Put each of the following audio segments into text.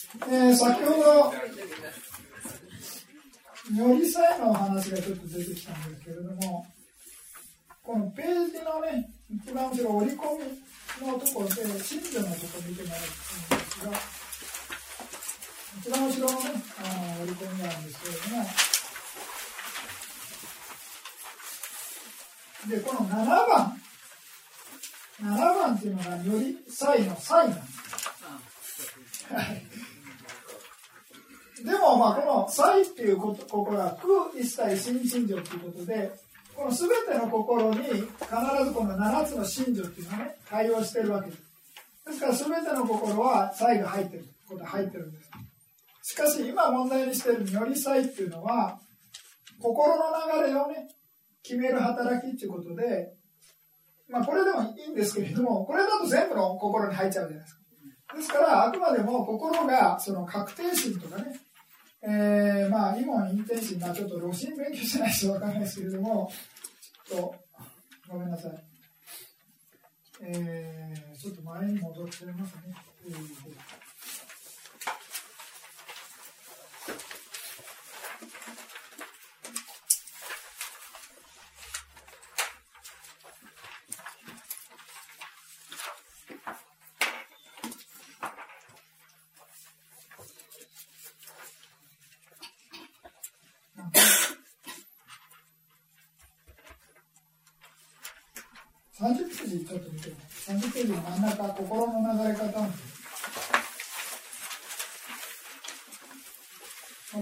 えー、先ほど、よりさえの話がちょっと出てきたんですけれども、このページのね、一番後ろ折り込みのところで、真珠のところ見てもらったんですが、一番後ろのね、あの折り込みなんですけれども、で、この7番、7番っていうのがよりサイのサイなんです。でも、まあ、このサイっていうことここが空一切新心情ということで、この全ての心に必ずこの7つの心情っていうのはね、対応してるわけです。ですから全ての心はサイが入ってること入ってるんです。しかし今問題にしてるよりサイっていうのは、心の流れをね、決める働きっていうことで、まあこれでもいいんですけれども、これだと全部の心に入っちゃうじゃないですか。ですから、あくまでも心がその確定心とかね、えー、まあ、イモンインテンシン、まあ、ちょっと露心勉強しないとわかんないですけれども、ちょっと、ごめんなさい。えー、ちょっと前に戻ってますね。えー30ページちょっと見て30ページの真ん中、心の流れ方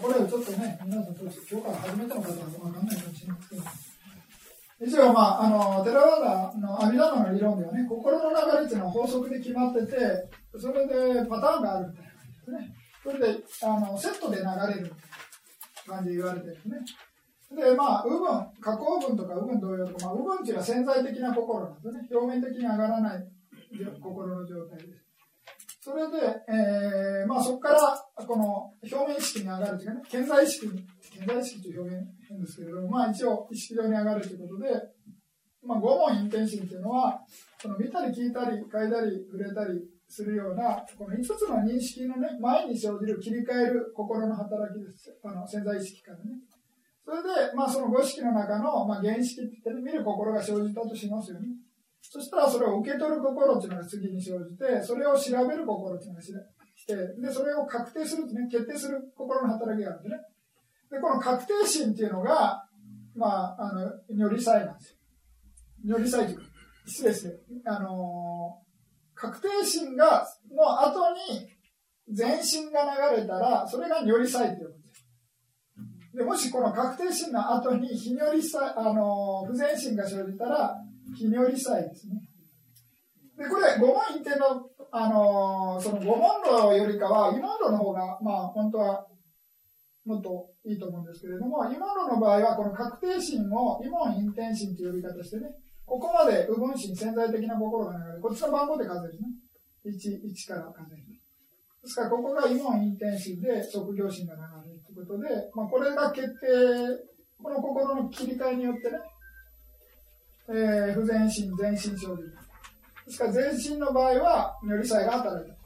これはちょっとね、皆さん、今日から始めたのかどうかわかんないかもしれませんけど、一応、まあ、あの、テラワーダの阿弥陀の理論ではね、心の流れっていうのは法則で決まってて、それでパターンがあるみたいな感じですね。それで、あの、セットで流れるみたいな感じで言われてるんですね。で、まあ、右分、加工分とか右分同様とか、まあ、右分っていうのは潜在的な心なんですね。表面的に上がらない心の状態です。それで、えー、まあそこから、この表面意識に上がるというかね、潜在意識に、潜在意識という表現変ですけれども、まあ一応意識上に上がるということで、まあ五問インテンシンというのは、その見たり聞いたり、嗅いだり、触れたりするような、この5つの認識のね、前に生じる切り替える心の働きです。あの、潜在意識からね。それで、まあ、その五式の中の、まあ、原式って言って見る心が生じたとしますよね。そしたらそれを受け取る心っていうのが次に生じて、それを調べる心っていうのがして、で、それを確定するね、決定する心の働きがあるんでね。で、この確定心っていうのが、まあ、あの、如理祭なんですよ。如理祭というか、失礼して、あのー、確定心が、の後に、全身が流れたら、それが如理祭っていうです。でもしこの確定心の後に非尿理祭、あの、不全心が生じたら、非尿理祭ですね。で、これ、五問一定の、あの、その五問論よりかは、異問論の方が、まあ、本当は、もっといいと思うんですけれども、異問論の場合は、この確定心を異問陰天心という呼び方してね、ここまで右分心、潜在的な心が流れる、こっちの番号で数えるね。1、1から数える。ですから、ここが異問陰天心で、職業心が流れる。ということで、まあ、これが決定、この心の切り替えによってね、えー、不全身、全身生じる。ですから、全身の場合は、如理祭が働いた。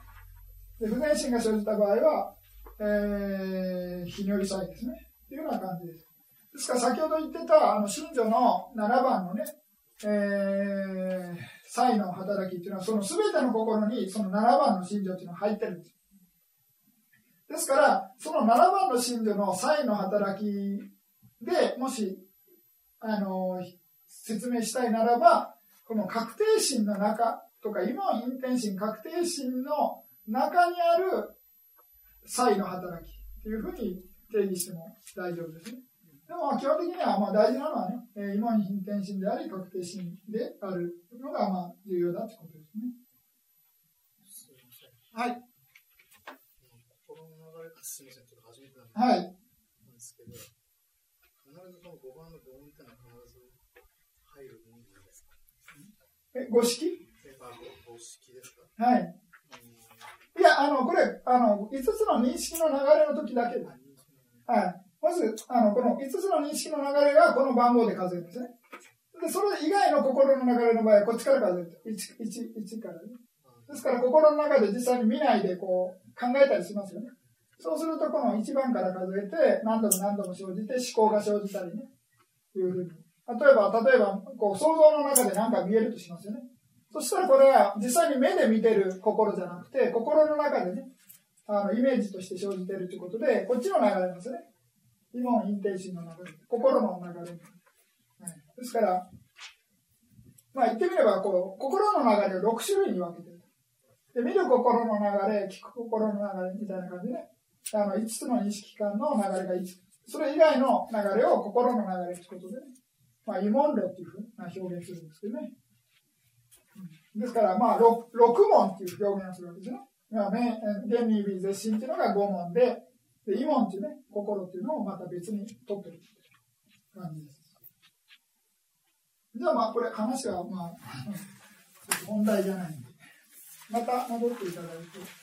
で、不全身が生じた場合は、えー、非如理祭ですね。というような感じです。ですから、先ほど言ってた、あの、信女の7番のね、えー、祭の働きっていうのは、その全ての心に、その7番の信女っていうのが入ってるんです。ですから、その7番の信女の際の働きでもし、あの、説明したいならば、この確定心の中とか、今のインテン心、確定心の中にある際の働きというふうに定義しても大丈夫ですね。でも基本的にはまあ大事なのはね、え今にインテン心であり、確定心であるのがまあ重要だということですね。はい。すみません、ちょっと初めてなんはい。なんですけど、必ずこの5番の5音ってのは必ず入るものなんですかえ、五式はい。いや、あの、これ、あの、5つの認識の流れの時だけだ。はい。まず、あの、この5つの認識の流れがこの番号で数えるんですね。で、それ以外の心の流れの場合は、こっちから数える。1、1、1からね。ですから、心の中で実際に見ないで、こう、考えたりしますよね。そうすると、この1番から数えて、何度も何度も生じて、思考が生じたりね、いうふうに。例えば、例えば、こう、想像の中で何か見えるとしますよね。そしたらこれは実際に目で見てる心じゃなくて、心の中でね、あの、イメージとして生じてるということで、こっちの流れなんですね。イモン、インテンシンの流れ。心の流れ。はい、ですから、まあ言ってみれば、こう、心の流れを6種類に分けてる。で、見る心の流れ、聞く心の流れみたいな感じでね、あの、5つの認識感の流れが5つ。それ以外の流れを心の流れということでね、まあ、慰問論っていうふうな表現するんですけどね。ですから、まあ6、6問っていう表現をするわけですね。まあ、現に微絶心っていうのが5問で、で、慰問っていうね、心っていうのをまた別に取ってる感じです。じゃあまあ、これ話はまあ、本題じゃないんで、また戻っていただいて。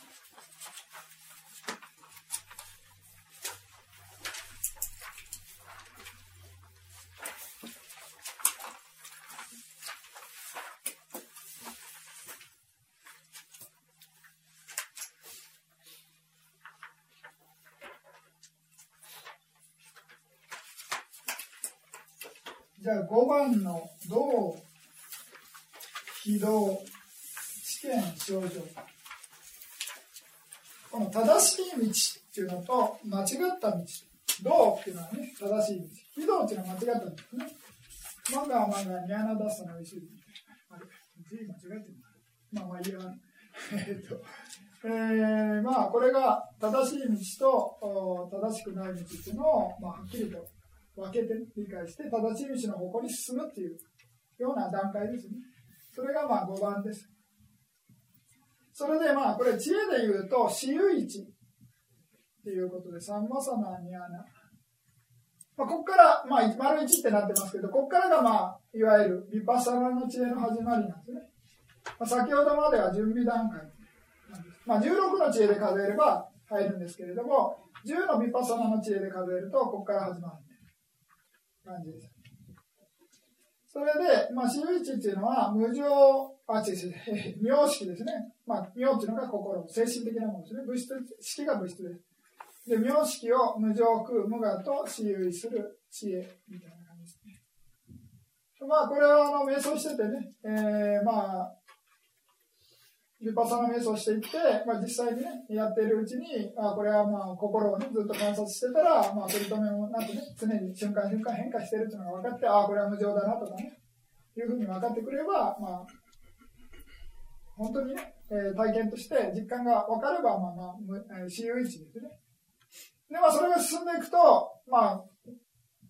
じゃあ5番の道、非道、知見、症状。この正しい道っていうのと間違った道。道っていうのはね、正しい道。非道っていうのは間違った道ですね。マガマガニャナダスタの石。あれ、字間違えてるまあまあいいや。えっと、えー、まあこれが正しい道と正しくない道っていうのを、まあ、はっきりと分けて理解して正しい道の方向に進むっていうような段階ですね。それがまあ5番です。それでまあこれ知恵で言うと私有一っていうことで三マサナニアナ。まあ、ここから、まあ、丸一ってなってますけど、ここからがまあ、いわゆるヴィパッサナの知恵の始まりなんですね。まあ、先ほどまでは準備段階なんです。まあ、16の知恵で数えれば入るんですけれども、10のヴィパッサナの知恵で数えると、ここから始まる。感じです。それで、まあ、私有一っていうのは、無常、あ、違う違う、名式ですね。まあ、名っていうのが心、精神的なものですね。物質、式が物質です。で、名式を無常空、無我と私有する知恵みたいな感じですね。まあ、これは、あの、瞑想しててね、えー、まあ、ヴィパサナ瞑想していって、まあ、実際にね、やっているうちに、あこれはまあ心をね、ずっと観察してたら、まあ、取り留めもなくね、常に瞬間瞬間変化してるっていうのが分かって、ああ、これは無常だなとかね、いうふうに分かってくれば、まあ、本当にね、えー、体験として実感が分かれば、まあまあ、私有一ですね。で、まあ、それが進んでいくと、まあ、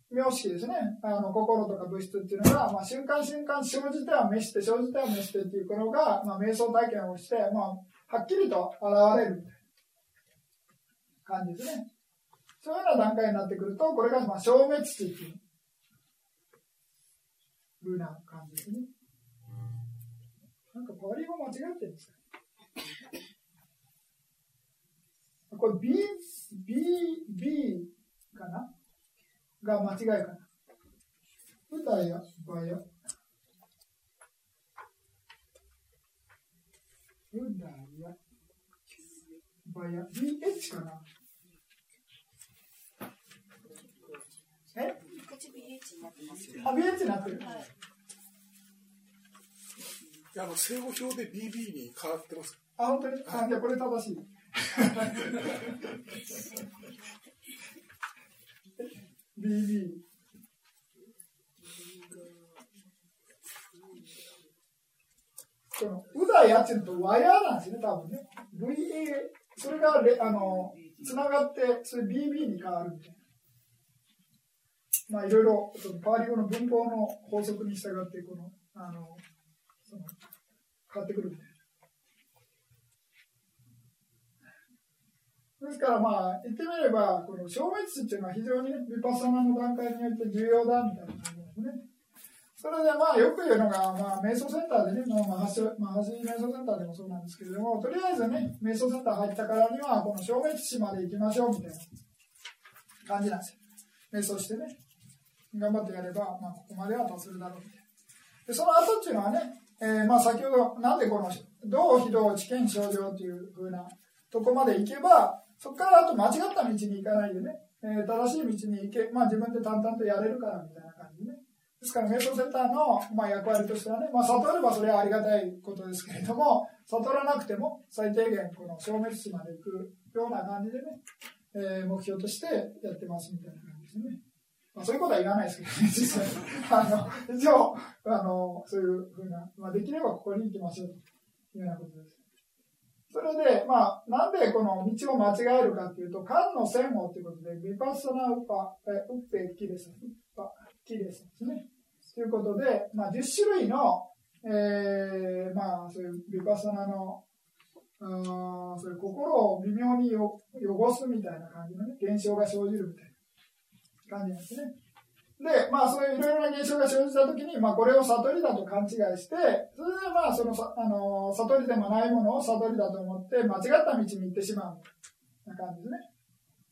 名式ですね。あの、心とか物質っていうのが、まあ、瞬間瞬間生じては滅して、生じては滅してっていうのが、まあ、瞑想体験をして、まあ、はっきりと現れるみたいな感じですね。そういうような段階になってくると、これが、まあ、消滅地っていうふうな感じですね。なんかパリ語間違ってるんですかこれ B、B、B かな？が間違いかな。歌や場や。歌や場や。BH かな？え？あ、BH になってる。はいあの正語表で BB に変わってます。あ、本当に？あ、じゃこれ正しい。BB。この、うだやっていうのとワヤなんですね、多分ね。VA、それがレ、あの、つながって、それ BB に変わるみたいな。まあ、いろいろ、そのパーリ語の文法の法則に従って、この、あの、その、変わってくるみたいな。ですからまあ、言ってみれば、この消滅死っていうのは非常にね、ヴィパッサナの段階によって重要だみたいな感じですね。それでまあ、よく言うのが、まあ、瞑想センターでね、まあ、マハシ瞑想センターでもそうなんですけれども、とりあえずね、瞑想センター入ったからには、この消滅死まで行きましょうみたいな感じなんですよ。瞑想してね、頑張ってやれば、まあ、ここまでは達するだろうみたいな。で、その後っていうのはね、えー、まあ、先ほど、なんでこの、道非道知見症状っていうふうなとこまで行けば、そこからあと間違った道に行かないでね、えー、正しい道に行け、まあ自分で淡々とやれるからみたいな感じでね。ですから、瞑想センターの、まあ、役割としてはね、まあ、悟ればそれはありがたいことですけれども、悟らなくても最低限この消滅地まで行くような感じでね、えー、目標としてやってますみたいな感じですね。まあ、そういうことは言わないですけどね、実際。あの、一応、あの、そういうふうな、まあ、できればここに行きましょうというようなことです。それで、まあ、なんでこの道を間違えるかというと、漢の線をということで、ビパッサナウパ、ウッペキレス、ウッパキレスですね。ということで、まあ、10種類の、えー、まあ、そういうビパッサナの、うんそういう心を微妙によ汚すみたいな感じのね、現象が生じるみたいな感じなんですね。で、まあそういういろいろな現象が生じたときに、まあこれを悟りだと勘違いして、それでまあその、あの、悟りでもないものを悟りだと思って間違った道に行ってしまうな感じね。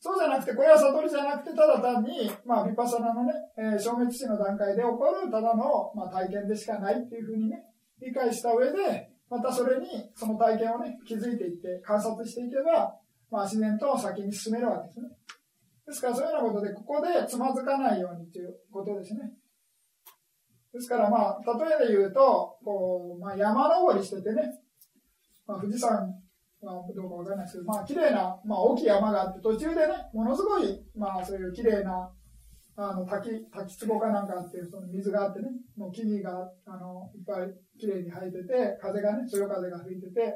そうじゃなくて、これは悟りじゃなくて、ただ単に、まあ、ヴィパサナのね、えー、消滅死の段階で起こるただの、まあ、体験でしかないっていうふうにね、理解した上で、またそれに、その体験をね、気づいていって、観察していけば、まあ、自然と先に進めるわけですね。ですから、そういうようなことで、ここでつまずかないようにということですね。ですから、まあ、例えで言うと、こう、まあ、山登りしててね、まあ、富士山はどうかわからないですけど、まあ、綺麗な、まあ、大きい山があって、途中でね、ものすごい、まあ、そういう綺麗な、あの、滝、滝壺かなんかあって、その水があってね、もう木々が、あの、いっぱい綺麗に生えてて、風がね、そよ風が吹いてて、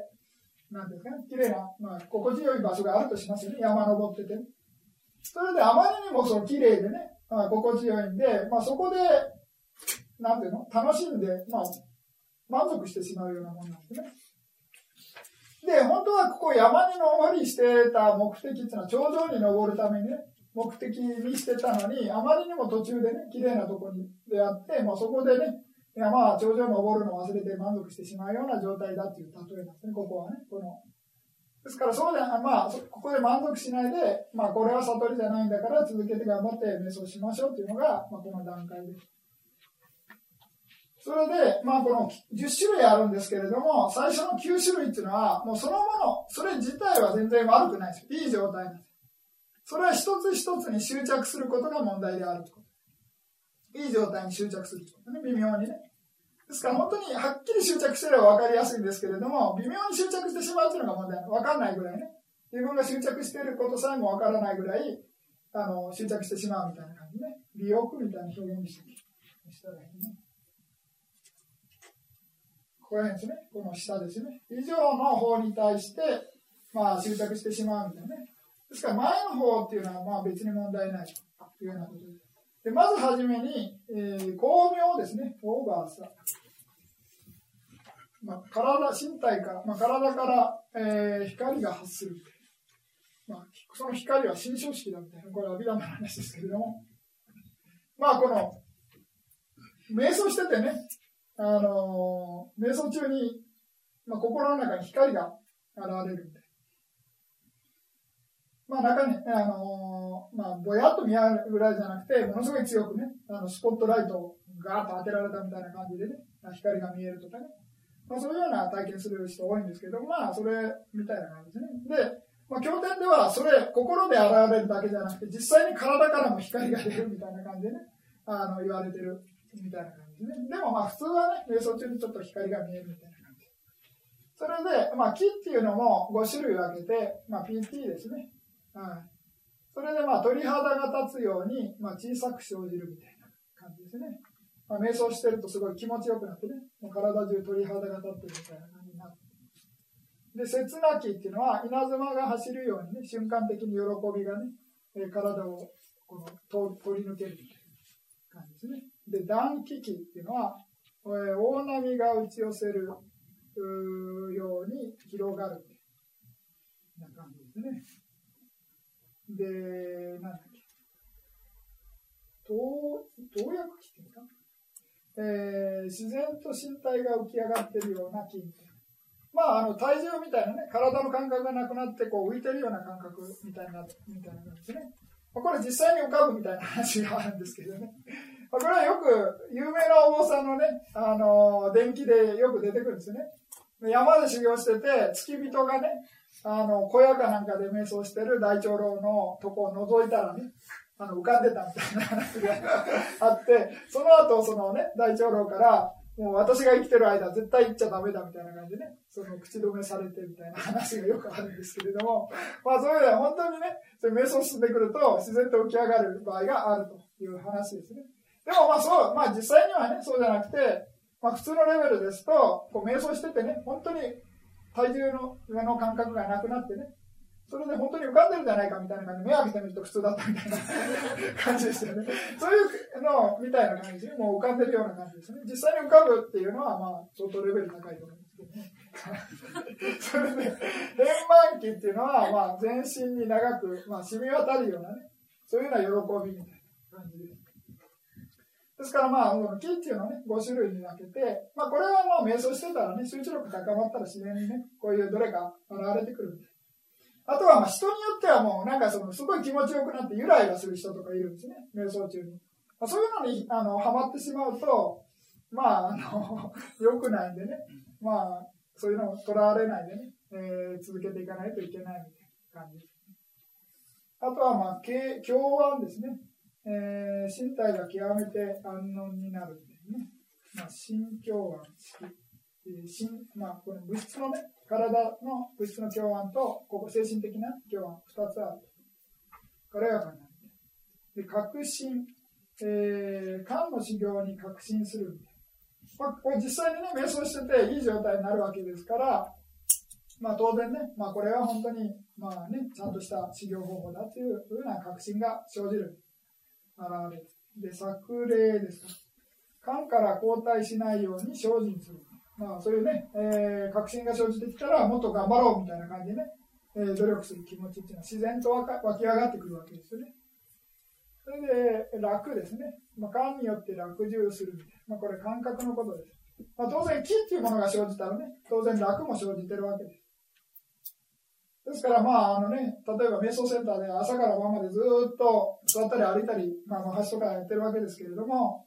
なんですかね、綺麗な、まあ、心地よい場所があるとしますよね、山登ってて、ね。それであまりにもその綺麗でね、まあ、心地よいんで、まあ、そこで、なんていうの？楽しんで、まあ、満足してしまうようなものなんですね。で、本当はここ山に登りしてた目的っていうのは頂上に登るためにね、目的にしてたのに、あまりにも途中でね、綺麗なとこに出会って、まあ、そこでね、山は頂上登るのを忘れて満足してしまうような状態だっていう例えなんですね、ここはね。このですから、そうで、まあ、ここで満足しないで、まあ、これは悟りじゃないんだから続けて頑張って瞑想しましょうっていうのが、まあ、この段階です。それで、まあ、この10種類あるんですけれども、最初の9種類っていうのは、もうそのもの、それ自体は全然悪くないですよ。いい状態なんです。それは一つ一つに執着することが問題であると。いい状態に執着することね、微妙にね。ですから本当にはっきり執着してれば分かりやすいんですけれども、微妙に執着してしまうというのが問題。分かんないぐらいね。自分が執着していることさえも分からないぐらい、あの、執着してしまうみたいな感じね。美欲みたいな表現にしたらいいね。これですね。この下ですね。以上の方に対して、まあ、執着してしまうみたいなね。ですから前の方っていうのはまあ別に問題ないというようなことです。でまずはじめに、えー、巧妙ですね。オーバーサまあ、体、身体から、まあ、体から、えー、光が発する。まあ、その光は新書式だみたいな、これはビダの話ですけれども。まあ、この、瞑想しててね、あのー、瞑想中に、まあ、心の中に光が現れるみたいまあ、中に、あのー、まあ、ぼやっと見えるぐらいじゃなくて、ものすごい強くね、あのスポットライトをガーッと当てられたみたいな感じでね、光が見えるとかね、まあ、そういうような体験する人多いんですけど、まあ、それみたいな感じですね。で、まあ、経典では、それ、心で現れるだけじゃなくて、実際に体からも光が出るみたいな感じでね、あの、言われてるみたいな感じでね。でも、まあ、普通はね、瞑想中にちょっと光が見えるみたいな感じ。それで、まあ、木っていうのも5種類分けて、まあ、PT ですね。はい。それで、まあ、鳥肌が立つように、まあ、小さく生じるみたいな感じですね。まあ、瞑想してるとすごい気持ちよくなってね、体中鳥肌が立ってるみたいな感じになる。で、切なきっていうのは、稲妻が走るようにね、瞬間的に喜びがね、えー、体をこの取り抜けるみたいな感じですね。で、暖気気っていうのは、えー、大波が打ち寄せるように広がるみたいな感じですね。で、なんだっけ。動動薬気っていうかえー、自然と身体が浮き上がってるような筋肉。まあ、あの、体重みたいなね、体の感覚がなくなって、こう、浮いてるような感覚みたいな、みたいな感じですね。これ実際に浮かぶみたいな話があるんですけどね。これはよく、有名なお坊さんのね、あの、電気でよく出てくるんですよね。山で修行してて、付き人がね、あの、小屋かなんかで瞑想してる大長老のとこを覗いたらね、あの、浮かんでたみたいな話があって、その後、そのね、大長老から、もう私が生きてる間絶対行っちゃダメだみたいな感じでね、その口止めされてみたいな話がよくあるんですけれども、まあそういうのは本当にね、そういう瞑想進んでくると自然と浮き上がる場合があるという話ですね。でもまあそう、まあ実際にはね、そうじゃなくて、まあ普通のレベルですと、こう瞑想しててね、本当に体重の上の感覚がなくなってね、それで本当に浮かんでるんじゃないかみたいな感じで、目開けてみると普通だったみたいな感じですよね。そういうのみたいな感じで、もう浮かんでるような感じですね。実際に浮かぶっていうのは、まあ、相当レベル高いと思うんですけどね。それで、円満期っていうのは、まあ、全身に長く、まあ、染み渡るようなね、そういうような喜びみたいな感じです。ですからまあ、木っていうのはね、5種類に分けて、まあこれはまあ瞑想してたらね、集中力高まったら自然にね、こういうどれか現れてくるんで。あとはまあ人によってはもうなんかそのすごい気持ちよくなってゆらゆらする人とかいるんですね、瞑想中に。まあ、そういうのにあのハマってしまうと、まあ、あの、良くないんでね、まあ、そういうのをとらわれないでね、えー、続けていかないといけないみたいな感じです。あとはまあ、共安ですね。えー、身体が極めて安穏になるんでね。まあ、心共安式。えー、心まあ、この物質のね、体の物質の共安と、ここ精神的な共安、二つある。軽やかになる。で、確信。えー、肝の修行に確信する。まあ、これ実際にね、瞑想してていい状態になるわけですから、まあ当然ね、まあこれは本当に、まあね、ちゃんとした修行方法だというふうな確信が生じる。現れで、作例ですか。肝から後退しないように精進する。まあ、そういうね、えー、確信が生じてきたら、もっと頑張ろうみたいな感じでね、えー、努力する気持ちっていうのは自然と湧き上がってくるわけですよね。それで、楽ですね。まあ、肝によって楽重する。まあ、これ感覚のことです。まあ、当然、気っていうものが生じたらね、当然楽も生じてるわけです。ですから、まあ、あのね、例えば瞑想センターで朝から晩までずっと座ったり歩いたり、まあ、橋とかやってるわけですけれども、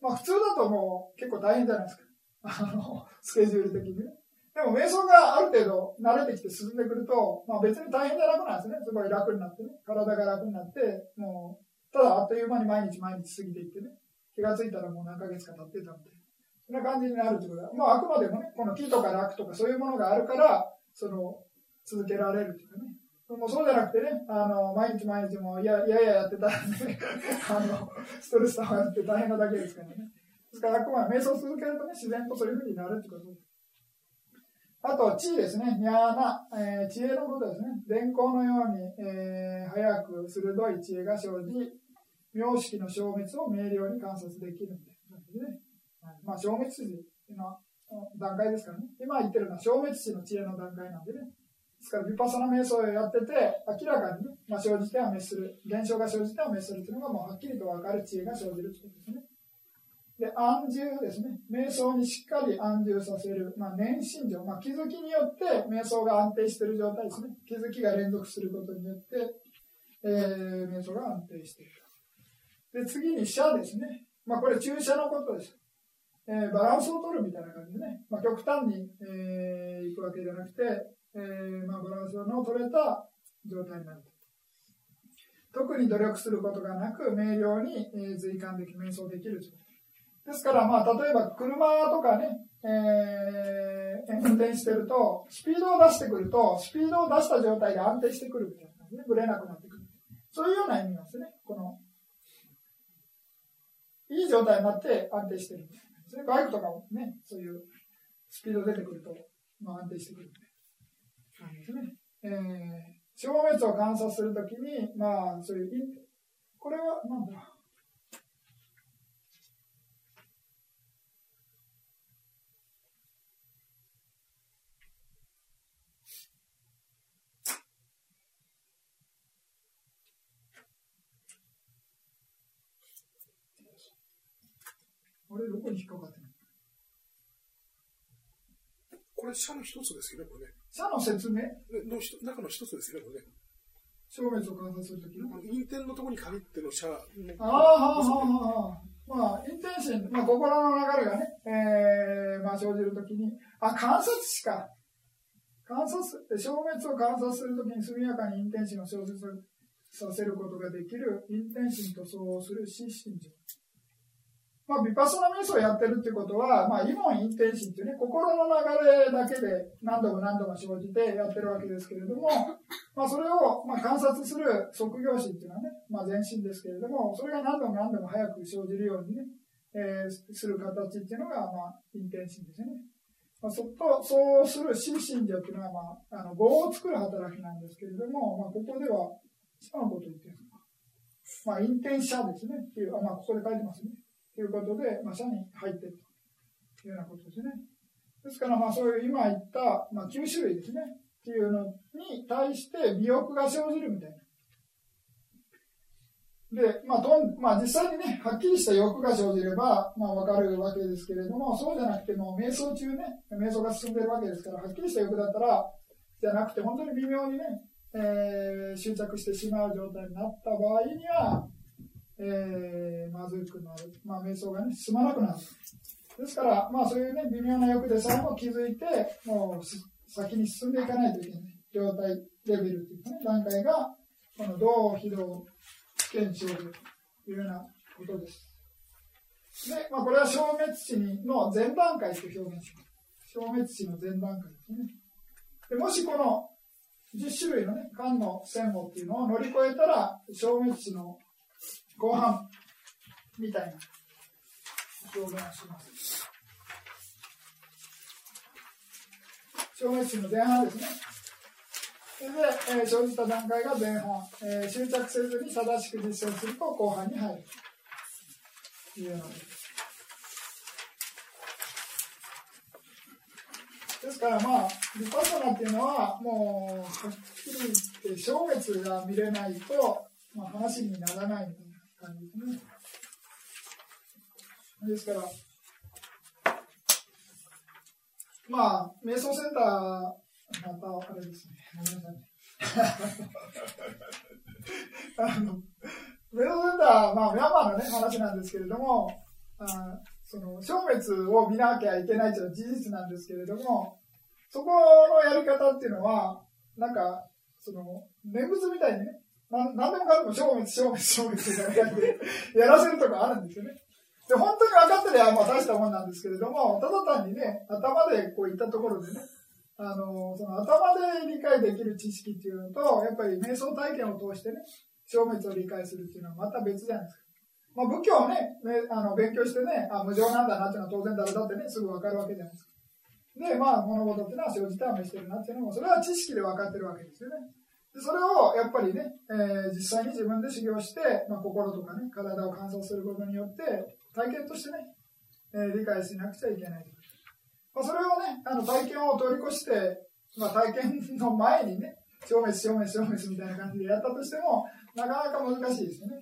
まあ、普通だともう結構大変じゃないですか。あの、スケジュール的にね。でも、瞑想がある程度慣れてきて進んでくると、まあ別に大変じゃなくなんですね。すごい楽になってね。体が楽になって、もう、ただあっという間に毎日毎日過ぎていってね。気がついたらもう何ヶ月か経ってたみたいな。そんな感じになるってことは、まああくまでもね、この木とか楽とかそういうものがあるから、その、続けられるというかね。もうそうじゃなくてね、あの、毎日毎日もいやいやいややってたらね、あの、ストレス溜まって大変なだけですからね。ですから、あくまで瞑想を続けるとね、自然とそういうふうになるってことです。あと、地位ですね。にゃーな、えー、知恵のことですね。電光のように、えー、早く鋭い知恵が生じ、名式の消滅を明瞭に観察できるんで。ね、まあ、消滅時の段階ですからね。今言ってるのは消滅時の知恵の段階なんでね。ですから、ビパサナ瞑想をやってて、明らかに、ね、まあ、生じては滅する、現象が生じては滅するというのがもうはっきりと分かる知恵が生じるということですね。で、安住ですね。瞑想にしっかり安住させる、まあ、年心情、まあ、気づきによって瞑想が安定している状態ですね。気づきが連続することによって、えー、瞑想が安定している。で、次に射ですね。まあ、これ注射のことです。えー、バランスを取るみたいな感じでね。まあ、極端に、えー、行くわけじゃなくて、えー、まあ、バランスの取れた状態になる特に努力することがなく、明瞭に、えー、随感でき、瞑想できる状態ですから、まあ、例えば車とかね、えー、運転してると、スピードを出してくると、スピードを出した状態で安定してくるみたいな感じで、ぶれなくなってくる。そういうような意味なんですね。この、いい状態になって安定してるみたいな。バイクとかもね、そういうスピード出てくると、まあ、安定してくるみたいな。感じですね。えー、消滅を観察するときに、まあ、そういう、これは、なんだあれ、どこに引っかかってるこれ、社の一つですよね、これね。社の説明？の中の一つですよね、これね。消滅を観察するときののところに限っての社の。ああ、はあ、はあ、まあ、インテンション、まあ、心の流れがね、えー、まあ、生じるときに、あ、観察しか。観察消滅を観察するときに速やかに陰天心を消失させることができる陰天心と相応する死心情。まあ、ビパスナ瞑想をやってるってことは、まあ、イモン陰天心っていうね、心の流れだけで何度も何度も生じてやってるわけですけれども、まあ、それを、まあ、観察する即業心っていうのはね、まあ、全身ですけれども、それが何度も何度も早く生じるようにね、えー、する形っていうのが、まあ、陰天心ですね。まあ、そっとそうする心身情っていうのは、まあ、あの業を作る働きなんですけれども、まあ、ここでは、下のこと言ってるのか。まあ、陰天者ですね。っていう、まあ、ここで書いてますね。ということで、まあ、社に入っているというようなことですね。ですから、まあ、そういう今言った、まあ、9種類ですね。っていうのに対して美欲が生じるみたいな。で、まあどんまあ、実際にね、はっきりした欲が生じれば、まあ、わかるわけですけれども、そうじゃなくても、瞑想中ね、瞑想が進んでるわけですから、はっきりした欲だったら、じゃなくて、本当に微妙にね、えー、執着してしまう状態になった場合には、えー、まずくなる。まあ、瞑想がね、進まなくなる。ですから、まあ、そういうね、微妙な欲でさえも気づいて、もう、先に進んでいかないといけない状態、レベルというかね、段階が、この同非道検証というようなことです。で、まあ、これは消滅地の前段階と表現します。消滅地の前段階ですね。でもしこの10種類のね、間の線法っていうのを乗り越えたら、消滅地の後半みたいな表現をします。消滅地の前半ですね。それで、えー、生じた段階が前半、えー、執着せずに正しく実践すると後半に入るというようなことです。ですからまあ、リパサナっていうのは、もう、はっきり言って、消滅が見れないと、まあ、話にならないみたいな感じですね。ですから、まあ、瞑想センター、またあれですね。あの、メロセンター、まあ、ミャンマーのね、話なんですけれども、あその、消滅を見なきゃいけないというのは事実なんですけれども、そこのやり方っていうのは、なんか、その、念仏みたいにね、な何でもかんでも消滅、消滅、消滅みたいな感じでやらせるとかあるんですよね。で、本当に分かってりゃ、まあ大したもんなんですけれども、ただ単にね、頭でこういったところでね、あの、その頭で理解できる知識っていうのと、やっぱり瞑想体験を通してね、消滅を理解するっていうのはまた別じゃないですか。まあ、仏教をね、あの勉強してね、あ、無常なんだなっていうのは当然誰だってね、すぐわかるわけじゃないですか。で、まあ、物事っていうのは生じてはしてるなっていうのも、それは知識で分かってるわけですよね。それをやっぱりね、えー、実際に自分で修行して、まあ、心とかね、体を観察することによって、体験としてね、えー、理解しなくちゃいけない。まあ、それをね、あの体験を通り越して、まあ、体験の前にね、消滅、消滅、消滅みたいな感じでやったとしても、なかなか難しいですよね。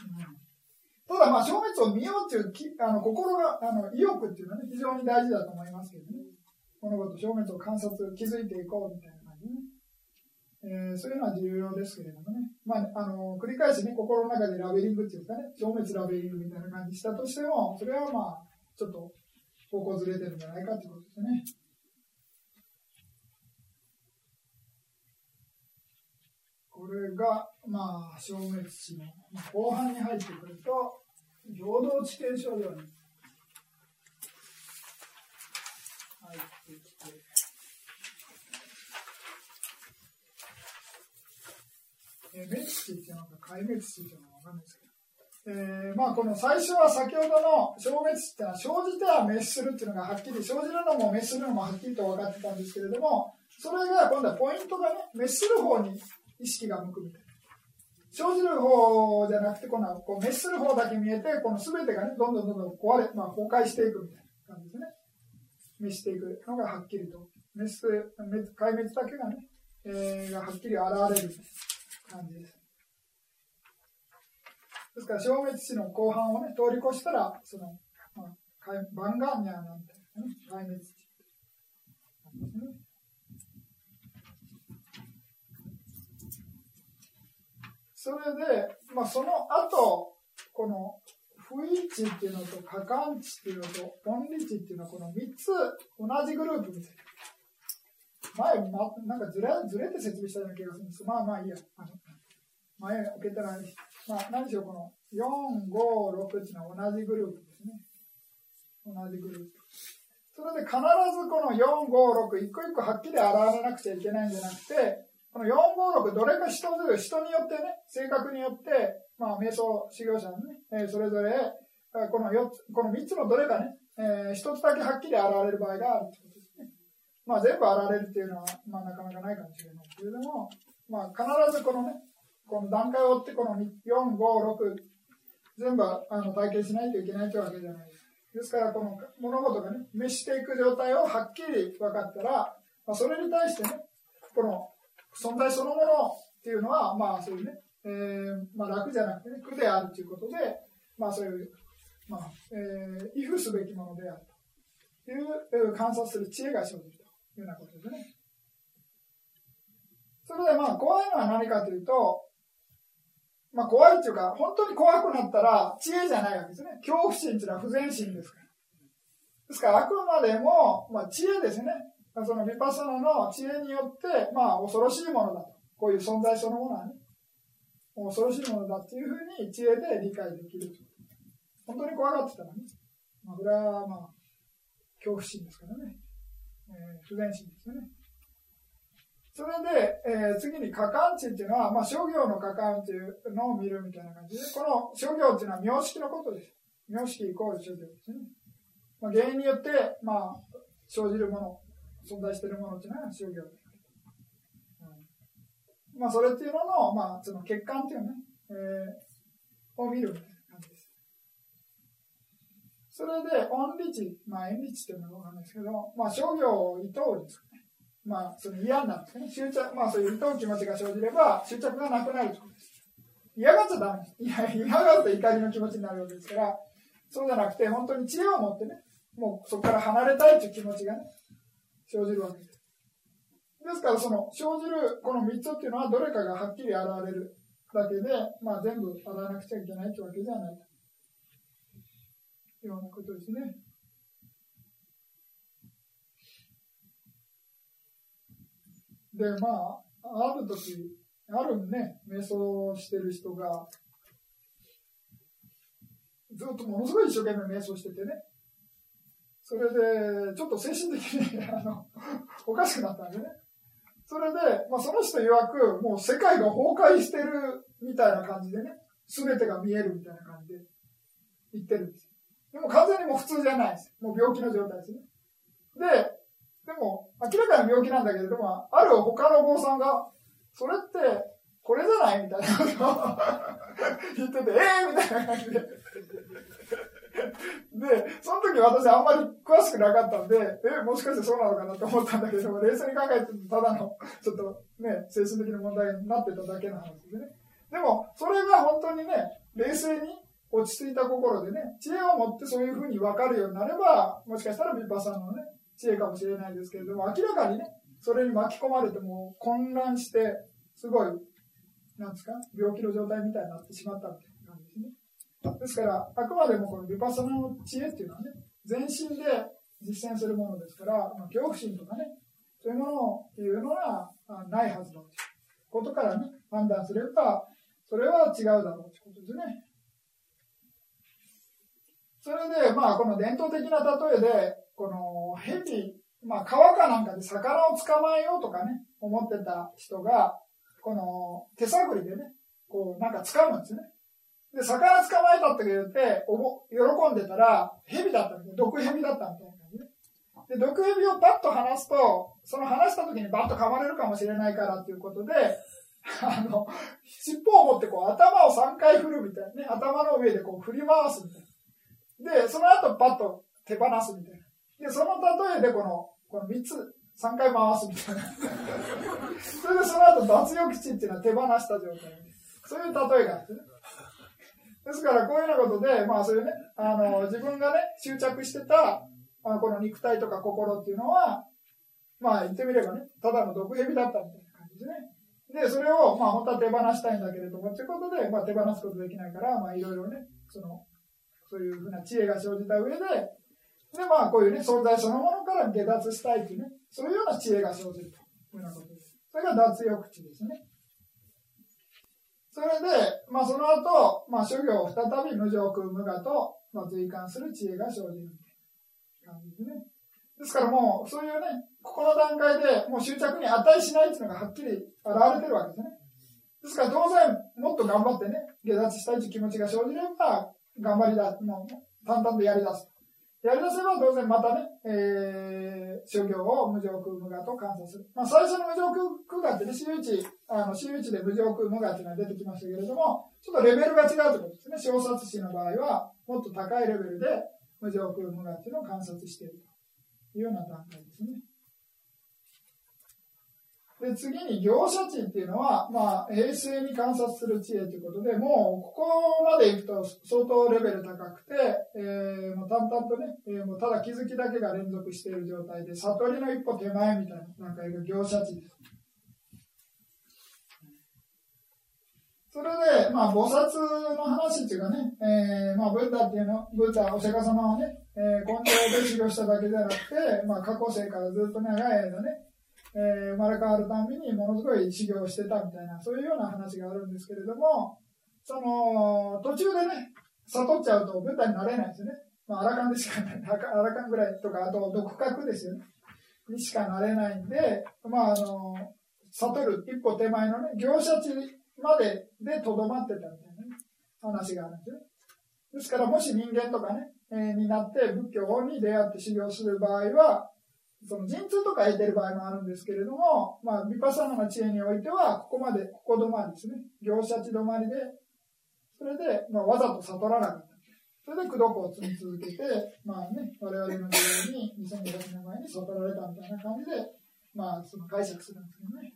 うん、ただ、まあ、消滅を見ようっていうきあの心が、あの意欲っていうのはね、非常に大事だと思いますけどね。物事、消滅を観察、気づいていこうみたいな。えー、そういうのは重要ですけれどもね。まあ、あの、繰り返しね、心の中でラベリングっていうかね、消滅ラベリングみたいな感じしたとしても、それはまあ、ちょっと方向ずれてるんじゃないかということですね。これが、まあ、消滅地の、後半に入ってくると、平等地形症状に入ってきて、え滅っていうのか、壊滅っていうのかわかんないですけど、えー、まあこの最初は先ほどの消滅っていうのは生じては滅するっていうのがはっきり生じるのも滅するのもはっきりと分かってたんですけれどもそれが今度はポイントがね滅する方に意識が向くみたいな。生じる方じゃなくてこのこう滅する方だけ見えてこの全てがねどんどんどんどん壊れ、まあ、崩壊していくみたいな感じですね。滅していくのがはっきりと滅す壊滅だけがね、えー、がはっきり現れる。感じですですから、消滅死の後半をね、通り越したら、その、まあ、バンガーニャーなんて、ね、壊滅地。それで、まあ、その後、この、不意地っていうのと、過感地っていうのと、本理地っていうのは、この3つ、同じグループみたいな。前、ま、なんかずれずれて説明したような気がするんです、まあまあいいや。あの前開けたら、まあ、何しろこの4、5、6っていうのは同じグループですね。同じグループ。それで必ずこの4、5、6、一個一個はっきり表さなくちゃいけないんじゃなくて、この4、5、6、どれか人人によってね、性格によって、まあ、瞑想修行者のね、えー、それぞれ、この4つ、この3つのどれかね、えー、1つだけはっきり現れる場合があるということですね。まあ、全部現れるっていうのは、まあ、なかなかないかもしれないけれども、まあ、必ずこのね、この段階を追ってこの4、5、6、全部あの体験しないといけないというわけじゃないです。ですから、この物事がね、召していく状態をはっきり分かったら、まあ、それに対してね、この存在そのものっていうのは、まあそういうね、えー、まあ楽じゃなくてね、苦であるということで、まあそういう、まあ、えー、畏怖すべきものであるという、観察する知恵が生じるというようなことですね。それでまあ怖いのは何かというと、まあ怖いっていうか、本当に怖くなったら知恵じゃないわけですね。恐怖心っていうのは不全心ですから。ですからあくまでも、まあ知恵ですね。そのヴィパサナの知恵によって、まあ恐ろしいものだと。こういう存在そのものはね、恐ろしいものだっていうふうに知恵で理解できる。本当に怖がってたらね、まあ、これはまあ、恐怖心ですからね、えー、不全心ですよね。それで、えー、次に過干地っていうのは、まあ、商業の過干っていうのを見るみたいな感じで、この商業っていうのは名式のことです。名式イコール商業ですね。まあ、原因によって、まあ、生じるもの、存在しているものっていうのは商業です。うん、まあ、それっていうのの、まあ、その欠陥っていうね、えー、を見るみたいな感じです。それで、音理値、まあ、縁理値っていうのはわかんないですけど、まあ、商業伊藤ですまあ、その嫌になってね、執着、まあそういう痛う気持ちが生じれば、執着がなくなるということです。嫌がっちゃダメです。嫌がると怒りの気持ちになるわけですから、そうじゃなくて、本当に知恵を持ってね、もうそこから離れたいという気持ちがね、生じるわけです。ですから、その生じるこの3つっていうのは、どれかがはっきり現れるだけで、まあ全部洗わなくちゃいけないというわけではないいうようなことですね。で、まあ、ある時、あるね、瞑想してる人が、ずっとものすごい一生懸命瞑想しててね、それで、ちょっと精神的にあのおかしくなったんでね。それで、まあ、その人曰く、もう世界が崩壊してるみたいな感じでね、すべてが見えるみたいな感じで言ってるんです。でも完全にもう普通じゃないです。もう病気の状態ですね。で、でも、明らかな病気なんだけれども、ある他のお坊さんが、それって、これじゃないみたいなことを 言ってて、ええー、みたいな感じで。で、その時私あんまり詳しくなかったんで、え、もしかしてそうなのかなと思ったんだけど、冷静に考えてただの、ちょっとね、精神的な問題になってただけの話ですね。でも、それが本当にね、冷静に落ち着いた心でね、知恵を持ってそういうふうに分かるようになれば、もしかしたらビッパさんのね、知恵かもしれないですけれども、明らかにね、それに巻き込まれても混乱して、すごい、なんですか、病気の状態みたいになってしまったっていう感じですね。ですから、あくまでもこのヴィパサナの知恵っていうのはね、全身で実践するものですから、恐怖心とかね、そういうものっていうのはないはずだということからね、判断すれば、それは違うだろうということですね。それで、まあ、この伝統的な例えで、この蛇、まあ川かなんかで魚を捕まえようとかね、思ってた人が、この手探りでね、こうなんか掴むんですね。で、魚捕まえたって言って、おぼ、喜んでたら、蛇だったんで、毒蛇だったみたいな感じね。で、毒蛇をバッと離すと、その離した時にバッと噛まれるかもしれないからっていうことで、あの、尻尾を持ってこう頭を3回振るみたいなね、頭の上でこう振り回すみたいな。で、その後バッと手放すみたいな。で、その例えでこの、この3つ、3回回すみたいな。それでその後脱力地っていうのは手放した状態そういう例えがあってね。ですから、こういうようなことで、まあそういうね、あの、自分がね、執着してた、あこの肉体とか心っていうのは、まあ言ってみればね、ただの毒蛇だったみたいな感じでね。で、それを、まあ本当は手放したいんだけれども、ということで、まあ手放すことできないから、まあいろいろね、その、そういうふうな知恵が生じた上で、で、まあ、こういうね、存在そのものから下脱したいというね、そういうような知恵が生じるというようなことです。それが脱欲地ですね。それで、まあ、その後、まあ、諸行を再び無常空無我と、まあ、随感する知恵が生じるみたいな感じですね。ですからもう、そういうね、ここの段階でもう執着に値しないっていうのがはっきり現れてるわけですね。ですから当然、もっと頑張ってね、下脱したいという気持ちが生じれば、頑張りだ、もう、淡々とやり出す。やり出せば当然またね、えー、諸行を無常空無我と観察する。まあ最初の無常空我ってね、私有地、あの、私有地で無常空無我っていうのが出てきましたけれども、ちょっとレベルが違うということですね。小殺死の場合は、もっと高いレベルで無常空無我っていうのを観察しているというような段階ですね。で、次に業者知っていうのは、まあ、衛星に観察する知恵ということで、もう、ここまで行くと相当レベル高くて、えー、もう淡々とね、えー、もうただ気づきだけが連続している状態で、悟りの一歩手前みたいな、なんかいう業者知です。それで、まあ、菩薩の話っていうかね、えー、まあ、ブッダっていうの、ブッダ、お釈迦様はね、えー、根性で修行しただけじゃなくて、まあ、過去世からずっと長い間ね、えー、生まれ変わるたんびにものすごい修行してたみたいな、そういうような話があるんですけれども、その、途中でね、悟っちゃうとブッダになれないですよね。まあ、アラカンでしかない、アラカンぐらいとか、あと独学ですよね。にしかなれないんで、まあ、あの、悟る一歩手前のね、業者地まででとどまってたみたいな、話があるんですね。ですから、もし人間とかね、えー、になって仏教に出会って修行する場合は、その陣痛とか得てる場合もあるんですけれども、まあ、ヴィパサナの知恵においては、ここまで、ここ止まりですね。業者地止まりで、それで、まあ、わざと悟らなかった。それで、功徳を積み続けて、まあね、我々の時代に2500年前に悟られたみたいな感じで、まあ、その解釈するんですけどね。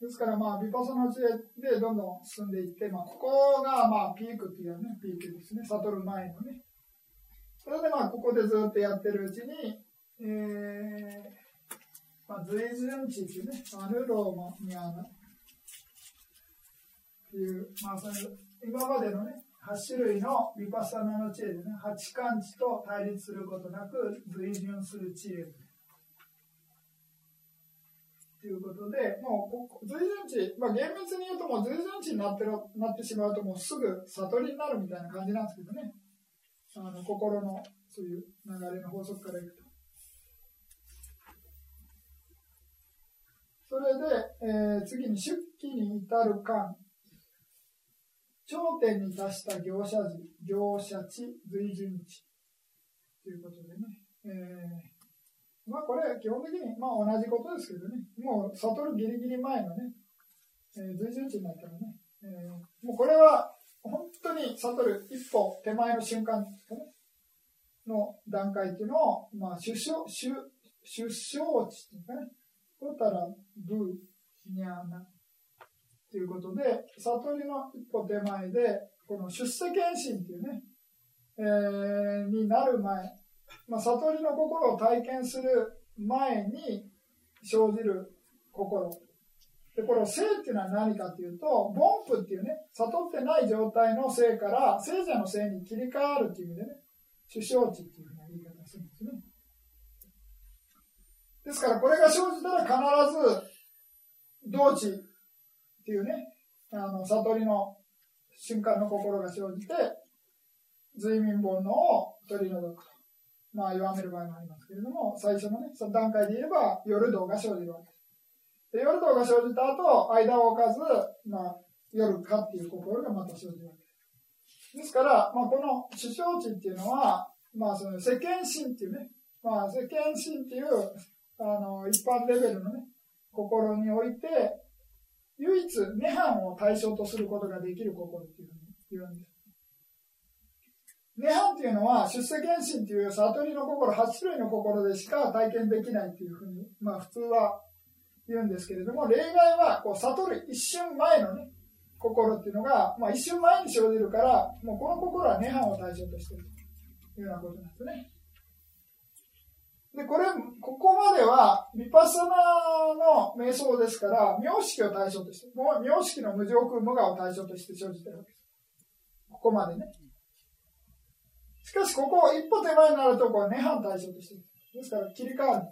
ですから、まあ、ビパソナ知恵でどんどん進んでいって、まあ、ここが、まあ、ピークっていうね、ピークですね、悟る前のね。それで、まあ、ここでずっとやってるうちに、えー、まあ、随順地っていうね、アヌローマニアナっていう、まあ、その今までのね、8種類のヴィパサナの知恵でね、八感知と対立することなく随順する知恵ということで、もう随順地、まあ、厳密に言うともう随順地になってるなってしまうともうすぐ悟りになるみたいな感じなんですけどね。あの心のそういう流れの法則からいくと。それで、えー、次に出期に至る間、頂点に達した業者時、業者地、随順地ということでね。えーまあこれ基本的にまあ同じことですけどね、もう悟るギリギリ前のね、えー、随順値になったらね、えー、もうこれは本当に悟る一歩手前の瞬間ですかね、の段階っていうのを、まあ出生、出、出生値っていうかね、こうたら、ブー、ニャーナ、ということで、悟りの一歩手前で、この出世検診っていうね、えー、になる前、まあ、悟りの心を体験する前に生じる心。で、これ、生っていうのは何かっていうと、凡夫っていうね、悟ってない状態の生から、聖者の生に切り替わるっていう意味でね、主生地っていうふうな言い方するんですね。ですから、これが生じたら必ず、同地っていうね、あの、悟りの瞬間の心が生じて、随眠煩悩を取り除くと。まあ、弱める場合もありますけれども、最初のね、その段階で言えば、夜道が生じるわけです。で、夜道が生じた後、間を置かず、まあ、夜かっていう心がまた生じるわけです。ですから、まあ、この主張値っていうのは、まあ、その世間心っていうね、まあ、世間心っていう、あの、一般レベルのね、心において、唯一、涅槃を対象とすることができる心っていうふうに言うんです。涅槃っていうのは出世検診っていう悟りの心、8種類の心でしか体験できないっていうふうに、まあ普通は言うんですけれども、例外はこう悟る一瞬前のね、心っていうのが、まあ一瞬前に生じるから、もうこの心は涅槃を対象としているというようなことなんですね。で、これ、ここまでは、ヴィパッサナの瞑想ですから、名式を対象として、もう名式の無常空無我を対象として生じてるわけです。ここまでね。しかし、ここ一歩手前になると、こう、涅槃対象としてる。ですから、切り替わる。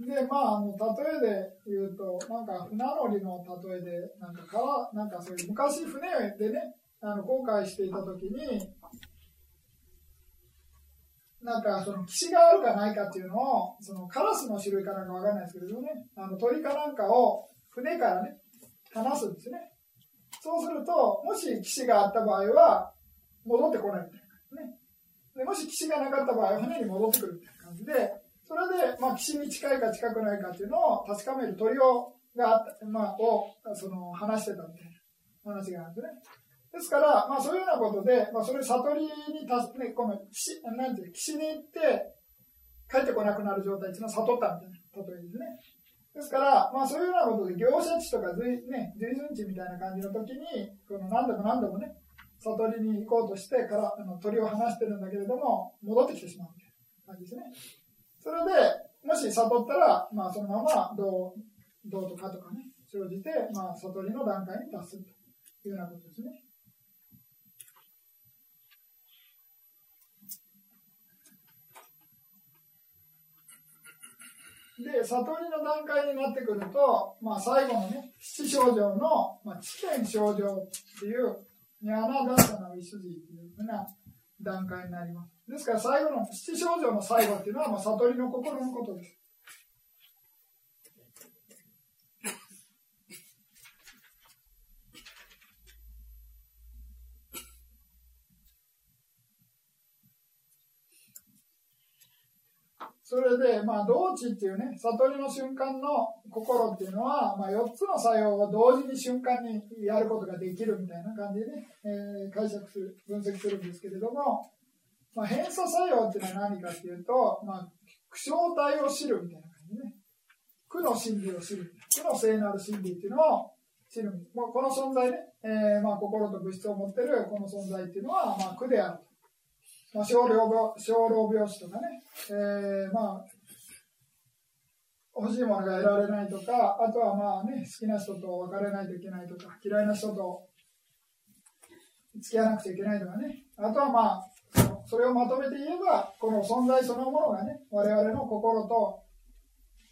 で、まあ、あの例えで言うと、なんか船乗りの例えで、なんか川、なんかそういう昔船でね、あの航海していたときに、なんかその岸があるかないかっていうのを、そのカラスの種類かなんかわかんないですけどね、あの鳥かなんかを船からね、離すんですね。そうすると、もし岸があった場合は、戻ってこないみたいなね。でもし岸がなかった場合は船に戻ってくるみたいな感じで、それで、まあ、岸に近いか近くないかっていうのを確かめる鳥をが、まあ、をその話してたみたいな話があるんですね。ですから、まあ、そういうようなことで、まあ、それ悟りにたす、ね、この岸、なんていう岸に行って帰ってこなくなる状態っていうのは悟ったみたいな例えですね。ですから、まあ、そういうようなことで業者地とか随,、ね、随順地みたいな感じの時にこの何度も何度もね悟りに行こうとしてからあの鳥を離してるんだけれども戻ってきてしまうみたいな感じですね。それで、もし悟ったら、まあ、そのまま道道とかとかね、生じて、まあ、悟りの段階に達するというようなことですね。で、悟りの段階になってくると、まあ、最後のね、七症状の、まあ、知見症状っていう、ニャーナダッサナウィスジっていうふうな段階になります。ですから最後の七症状の最後っていうのは、まあ、悟りの心のことです。それで、まあ、同知っていうね、悟りの瞬間の心っていうのは、まあ、4つの作用を同時に瞬間にやることができるみたいな感じでね、えー、解釈する、分析するんですけれども、まあ、偏差作用っていうのは何かっていうと、まあ、苦笑体を知るみたいな感じね。苦の真理を知る。苦の聖なる真理っていうのを知る。まあ、この存在ね、えー、まあ、心と物質を持ってるこの存在っていうのは、まあ、苦であると。まあ、小老病小老病死とかね、えー、まあ、欲しいものが得られないとか、あとはまあね、好きな人と別れないといけないとか、嫌いな人と付き合わなくちゃいけないとかね、あとはまあ、それをまとめて言えば、この存在そのものがね、我々の心と、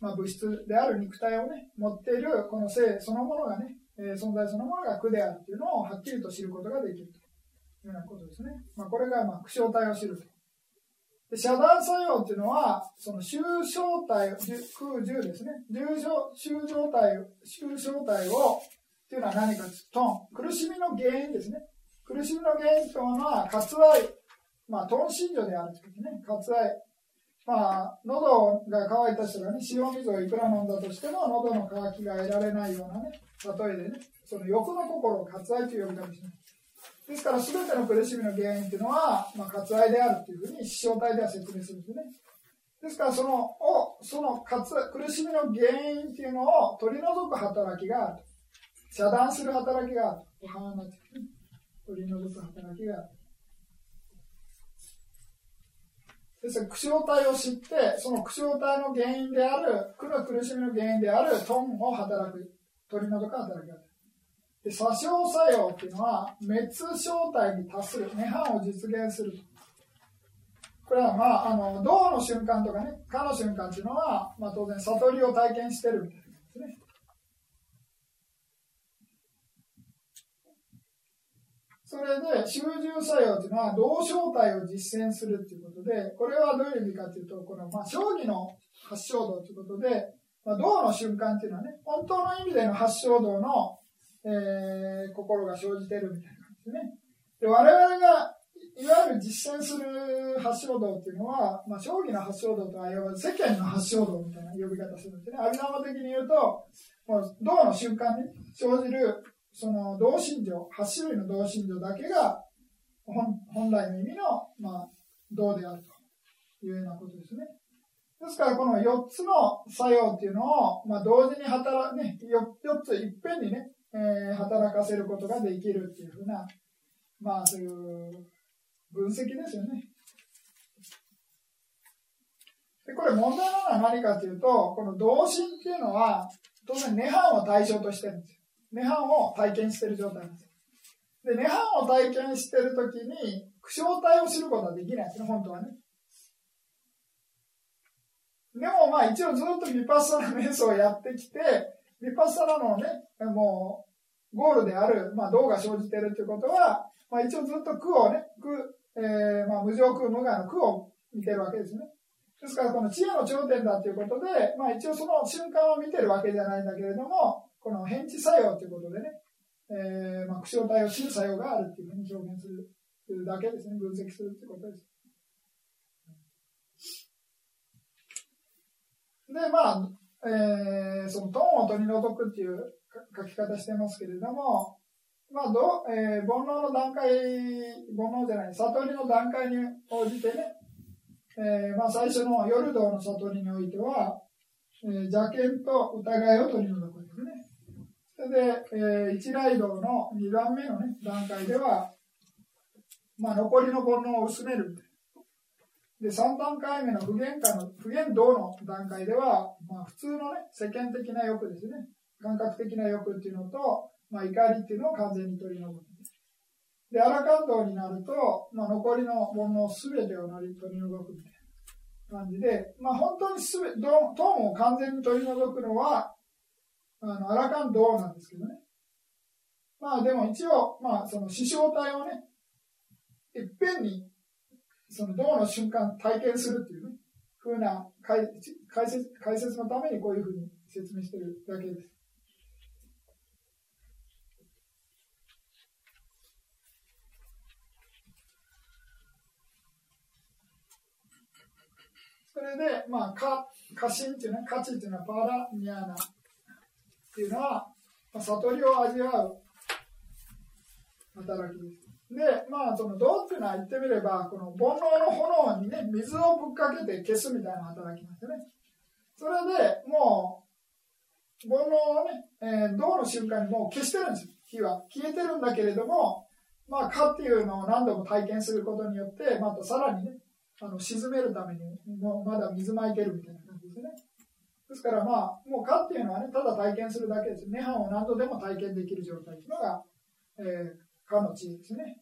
まあ、物質である肉体をね、持っているこの性そのものがね、えー、存在そのものが苦であるというのをはっきりと知ることができるというようなことですね。まあ、これが、まあ、苦笑体を知ると。で遮断作用っていうのは、その終正体、空十ですね。終状態、終正体を、っていうのは何かというと、苦しみの原因ですね。苦しみの原因というのは、割愛、まあ、頓心所であるというね、割愛。まあ、喉が渇いた人がね、塩水をいくら飲んだとしても、喉の渇きが得られないようなね、例えでね、その欲の心を割愛という呼び方します。ですから、すべての苦しみの原因っていうのは、まあ、割愛であるというふうに、師匠体では説明するんですね。ですから、その、を、その割苦しみの原因っていうのを取り除く働きがある。遮断する働きがある。お花になって取り除く働きがある。でするに苦笑体を知って、その苦笑体の原因である、苦の苦しみの原因であるトンを働く、取り除く働きが。で、詐称作用っていうのは、滅正体に達する、涅槃を実現すると。これはまあ、あの、道の瞬間とかね、かの瞬間っていうのは、まあ当然悟りを体験してるみたいなですね。それで、集中作用というのは、同正体を実践するということで、これはどういう意味かというと、この、まあ、将棋の発祥道ということで、まあ、道の瞬間というのはね、本当の意味での発祥道の、えー、心が生じてるみたいな感じですね。で、我々が、いわゆる実践する発祥道っていうのは、まあ、将棋の発祥道とは、いわば世間の発祥道みたいな呼び方するんですね。阿弥陀的に言うと、もう、道の瞬間に生じるその同心情、8種類の同心情だけが本本来の意味の、まあ、道であるというようなことですね。ですから、この4つの作用っていうのを、まあ、同時に働、ね、4, ついっぺんにね、えー、働かせることができるっていうふうな、まあ、そういう分析ですよね。でこれ問題なのは何かというと、この同心っていうのは、当然、涅槃を対象としてるんですよ。涅槃を体験している状態なんです。で、涅槃を体験しているときに、苦笑体を知ることはできないですね、本当はね。でもまあ一応ずっとヴィパッサナ瞑想をやってきて、ヴィパッサナのね、もう、ゴールである、まあ、道が生じているということは、まあ、一応ずっと苦をね、苦、えー、まあ、無常苦無我の苦を見てるわけですね。ですから、この知恵の頂点だということで、まあ、一応その瞬間を見てるわけじゃないんだけれども、この返事作用ということでね、えー、まあ、苦笑体を知る作用があるというふうに表現するだけですね、分析するということです。で、まあ、えー、そのトーンを取り除くっていう書き方してますけれども、まあどえー、煩悩の段階、煩悩じゃない、悟りの段階に応じてね、えーまあ、最初の夜道の悟りにおいては、えー、邪見と疑いを取り除く。それで、えー、一来道の2番目の、ね、段階では、まあ、残りの煩悩を薄める。で、3段階目の不言化の、不言道の段階では、まあ、普通のね、世間的な欲ですね。感覚的な欲っていうのと、まあ、怒りっていうのを完全に取り除く。で、アラカン道になると、まあ、残りの煩悩すべてを取り除くみたいな感じで、まあ、本当にすべ、トーンを完全に取り除くのは、あの、アラカン道なんですけどね。まあ、でも一応、まあ、その、師匠体をね、いっぺんにその銅の瞬間体験するっていうね、ふうな解解説解説のためにこういうふうに説明してるだけです。それで、まあ、か、過信っていうのは、価値っていうのは、パラニャーナっていうのは、まあ、悟りを味わう働きです。で、まあ、その銅っていうのは言ってみれば、この煩悩の炎にね、水をぶっかけて消すみたいな働きなんですね。それでもう、煩悩をね、えー、銅の瞬間にもう消してるんですよ、火は。消えてるんだけれども、まあ、火っていうのを何度も体験することによって、またさらにね、あの沈めるために、もうまだ水まいてるみたいな。ですからまあ、もう蚊っていうのはね、ただ体験するだけです。涅槃を何度でも体験できる状態というのが、えーかの地ですね。で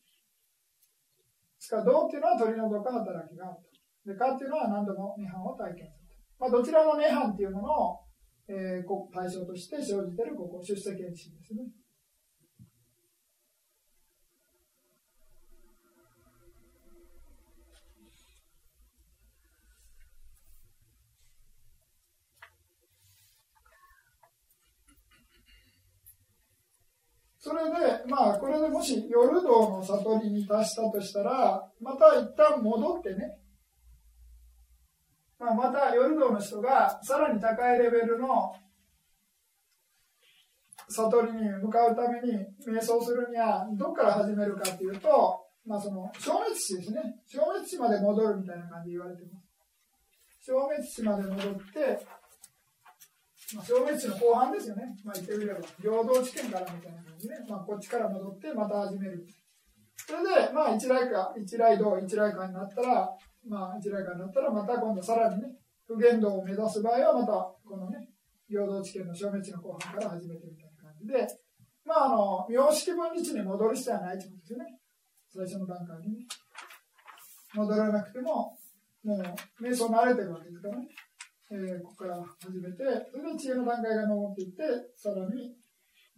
すから、道っていうのは取り除く働きがあると。で、かっていうのは何度も涅槃を体験する。まあ、どちらの涅槃っていうものを、えー、対象として生じているここ、出世検診ですね。それで、まあ、これでもし夜道の悟りに達したとしたら、また一旦戻ってね、まあ、また夜道の人がさらに高いレベルの悟りに向かうために瞑想するにはどこから始めるかっていうと、まあ、その消滅地ですね。消滅地まで戻るみたいな感じで言われてます。消滅地まで戻ってまあ、消滅地の後半ですよね。まあ、言ってみれば、平等地点からみたいな感じで、ね、まあ、こっちから戻ってまた始める。それで、まあ、一来か、一来道、一来かになったら、まあ、一来かになったら、また今度さらにね、不言動を目指す場合は、また、このね、平等地点の消滅地の後半から始めてみたいな感じで、まあ、あの、様式分離地に戻る必要はないということですよね。最初の段階にね。戻らなくても、もう、瞑想慣れてるわけですからね。えー、ここから始めて、それで知恵の段階が登っていって、さらに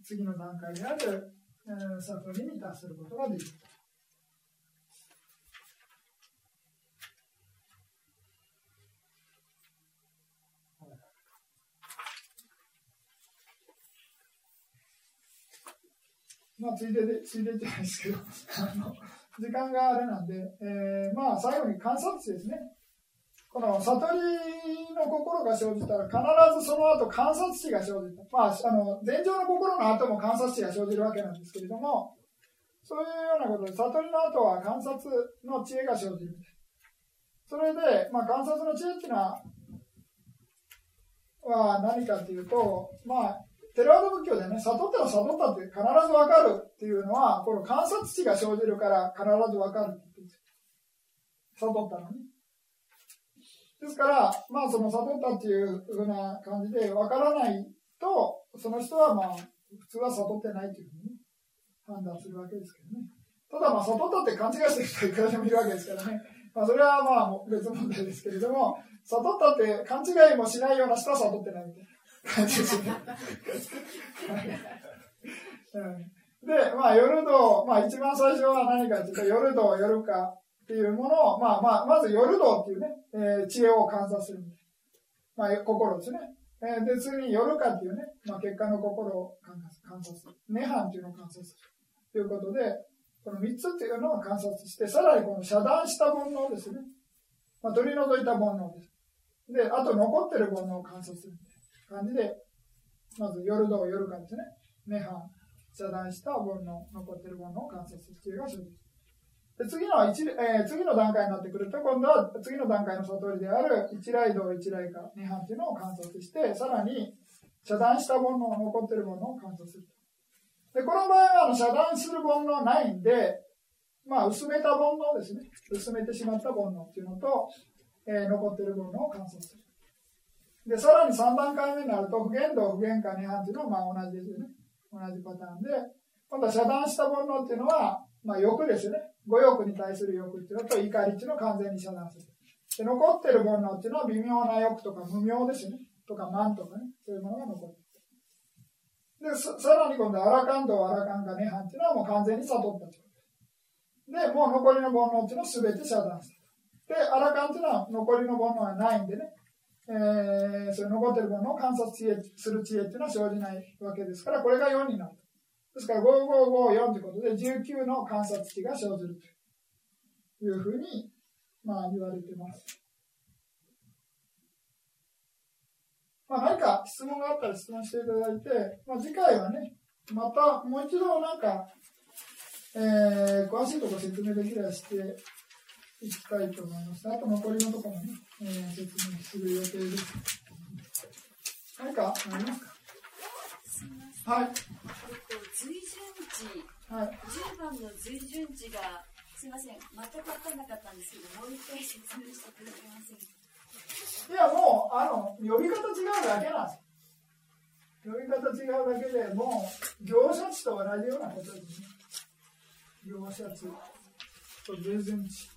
次の段階である、えー、悟りに達することができると。まあ、ついでで、ついでじゃないですけど、あの、時間があれなんで、えー、まあ、最後に観察値ですね。この悟りの心が生じたら必ずその後観察地が生じた。まあ、あの、前情の心の後も観察地が生じるわけなんですけれども、そういうようなことで、悟りの後は観察の知恵が生じる。それで、まあ、観察の知恵っていうのは、は何かっていうと、まあ、テラード仏教でね、悟ったら悟ったって必ずわかるっていうのは、この観察値が生じるから必ずわかるって言って。悟ったのに。ですから、まあその悟ったっていうふうな感じでわからないと、その人はまあ、普通は悟ってないというふうに、判断するわけですけどね。ただまあ悟ったって勘違いしてる人はいくらでもいるわけですからね。まあそれはまあ別問題ですけれども、悟ったって勘違いもしないような人は悟ってないみたいな。感じですね。で、まあ、夜道、まあ、一番最初は何かというと、夜道、夜かっていうものを、まあまあ、まず夜道っていうね、えー、知恵を観察する。まあ、心ですね。えー、で、次に夜かっていうね、まあ、結果の心を観察する。涅槃っていうのを観察する。ということで、この三つっていうのを観察して、さらにこの遮断した煩悩ですね。まあ、取り除いた煩悩です。で、あと残ってる煩悩を観察する。感じで、まず夜道夜かですね、涅槃、遮断した煩悩、残ってる煩悩を観察する必要が生じる。で次の一、えー、次の段階になってくると、今度は次の段階の悟りである一来道、一来か、涅槃というのを観察して、さらに遮断した煩悩、残っているものを観察する。で、この場合はあの遮断する煩悩ないんで、まあ、薄めた煩悩ですね。薄めてしまった煩悩っていうのと、えー、残っている煩悩を観察する。で、さらに3段階目になると、不言動、不言化、涅槃っていうのはまあ同じですよね。同じパターンで、今度は遮断した煩悩っていうのは、まあ欲ですね。五欲に対する欲っていうのと怒りっていうのを完全に遮断する。で、残ってる煩悩っていうのは微妙な欲とか無明ですね。とか満とかね。そういうものが残る。で、さらに今度はアラカンド、アラカンカ、涅槃っていうのはもう完全に悟ったということで。もう残りの煩悩っていうのを全て遮断した。で、アラカンっていうのは残りの煩悩はないんでね。えー、それ残ってるものを観察知恵する知恵っていうのは生じないわけですから、これが4になる。ですから、5554ということで、19の観察知が生じるというふうに、まあ、言われてます。まあ、何か質問があったら質問していただいて、まあ、次回はね、またもう一度なんか、えー、詳しいところ説明できればしていきたいと思います。あと残りのところもね、えー、説明する予定です。何かありますか？はい。はい、10番の随順値が、すみません、全く分からなかったんですけど、もう一回説明してくれませんいや、もう、あの、呼び方違うだけなんです呼び方違うだけでもう、業者値と同じようなことですね。業者値と随順値。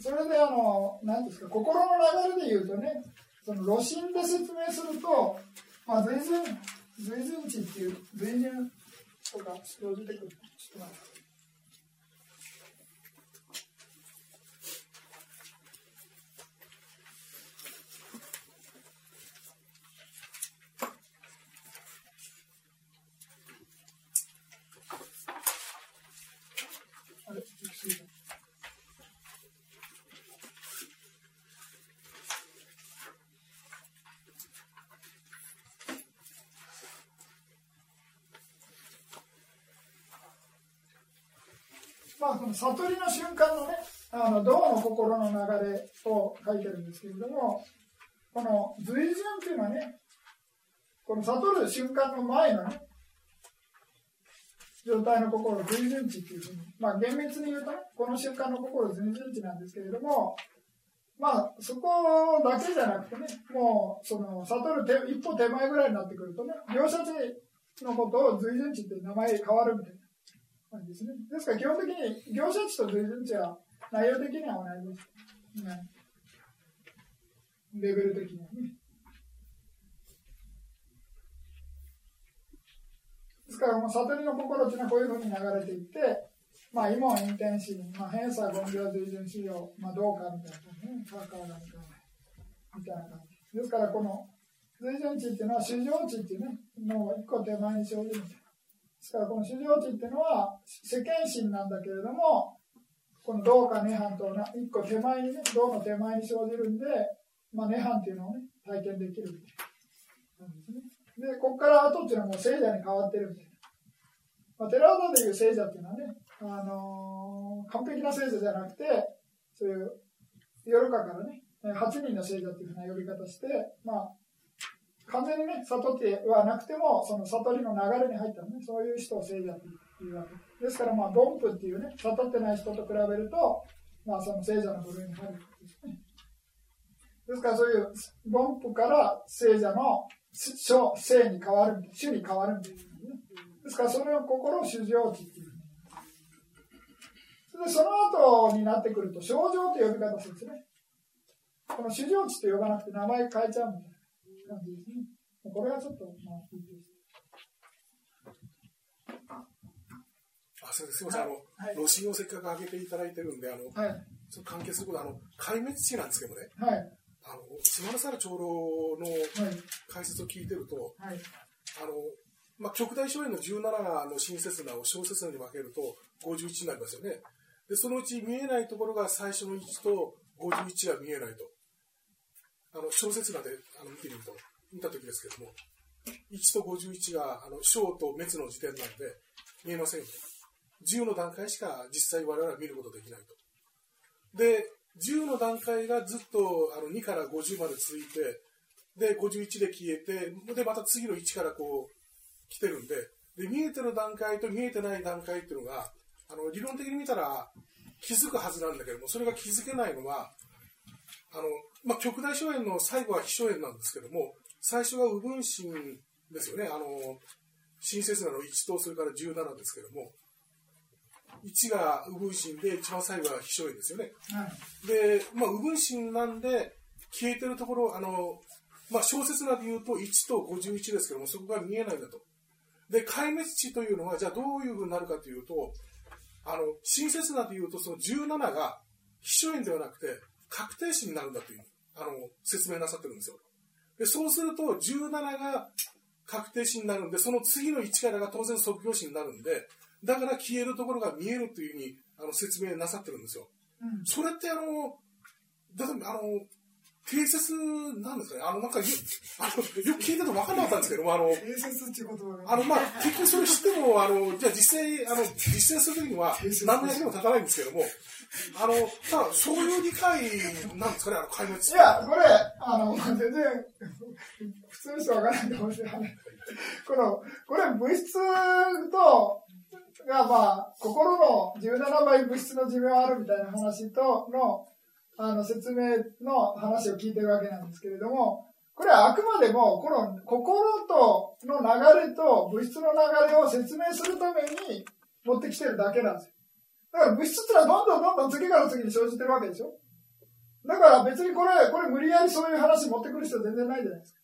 それであの、なんですか、心の流れで言うとね、その露心で説明すると、まあ、随順、随順値っていう、随順とか生じてくる。ちょっと待って。まあ、この悟りの瞬間のね、あの、道の心の流れを書いてるんですけれども、この随順っていうのはね、この悟る瞬間の前のね、状態の心、随順値っていうふうに、まあ厳密に言うとね、この瞬間の心、随順値なんですけれども、まあそこだけじゃなくてね、もうその悟る手一歩手前ぐらいになってくるとね、両者値のことを随順値って名前変わるみたいな。感じですね。ですから基本的に業者値と随順値は内容的には同じです。ね、レベル的にはね。ですから、もう悟りの心というのはこういうふうに流れていって、まあ、今は陰天心、まあ、偏差、権病、随順資料、まあ、どうかみたいなね、カーカーみたいな、みたいな感じ。ですから、この随順値っていうのは、主情値っていうね、もう一個手前に生じるみたいな。ですからこの主情値っていうのは世間心なんだけれどもこの道か涅槃と一個手前にね道の手前に生じるんで、まあ、涅槃っていうのをね体験できるなんですね。でここから後っていうのはもう聖者に変わってるみたいな、まあ、寺田でいう聖者っていうのはね、あのー、完璧な聖者じゃなくてそういう夜かからね、8人の聖者というふうな呼び方して、まあ、完全にね、悟ってはなくても、その悟りの流れに入ったのね、そういう人を聖者というわけですから、まあ、凡夫っていうね、悟ってない人と比べると、まあ、その聖者の部類に入るわけですね。ですから、そういう凡夫から聖者の聖聖に変わる、主に変わるんですね。ですから、それを心を主情地っていう。それで、その後になってくると、症状という呼び方するんですね。この主情地と呼ばなくて名前変えちゃうみたいな感じですね。これはちょっと、まあ、いいです。あ、すみません、あの、はい露心をせっかく上げていただいてるんで、あの、はい。その関係すること、あの、壊滅地なんですけどね、はい。あの、島田原長老のはい。解説を聞いてると、はい。あの、まあ、極大小円の17の親切なを小説に分けると51になりますよね。で、そのうち見えないところが最初の1と51が見えないと。あの、小説なであの見てみると、見た時ですけども、1と51があの小と滅の時点なんで見えませんよ。10の段階しか実際我々は見ることできないと。で、10の段階がずっとあの2から50まで続いて、で、51で消えて、で、また次の1からこう、来てるんで、で、見えてる段階と見えてない段階っていうのが、あの、理論的に見たら気づくはずなんだけども、それが気づけないのは、あの、まあ、極大小円の最後は非小円なんですけども、最初が右分身ですよね。あの、親切なの1とそれから17ですけども、1が右分身で一番最後は非小円ですよね。はい。で、まあ、右分身なんで、消えてるところ、あの、まあ、小説なで言うと1と51ですけども、そこが見えないんだと。で、壊滅地というのは、じゃあどういうふうになるかというと、あの、親切なで言うと、その17が、秘書円ではなくて、確定詞になるんだという、あの、説明なさってるんですよ。で、そうすると、17が確定詞になるんで、その次の1からが当然即業詞になるんで、だから消えるところが見えるというふうに、あの、説明なさってるんですよ。うん。それってあの、だあの、定説なんですかね？あの、なんかよ、あの、よく聞いてて分かんなかったんですけども、あの、定説っていう言葉が。あの、まあ、結局それ知っても、あの、じゃあ実際、あの、実践するときには、何の役にも立たないんですけども、あの、ただ、そういう理解なんですかね、あの、壊滅いや、これ、あの、全然、普通の人は分からないかもしれない。この、これ、物質と、が、まあ、心の17倍物質の寿命あるみたいな話との、あの、説明の話を聞いてるわけなんですけれども、これはあくまでも、この心との流れと物質の流れを説明するために持ってきてるだけなんですよ。だから物質ってのはどんどんどんどん次から次に生じてるわけでしょだから別にこれ、これ無理やりそういう話持ってくる必要全然ないじゃないです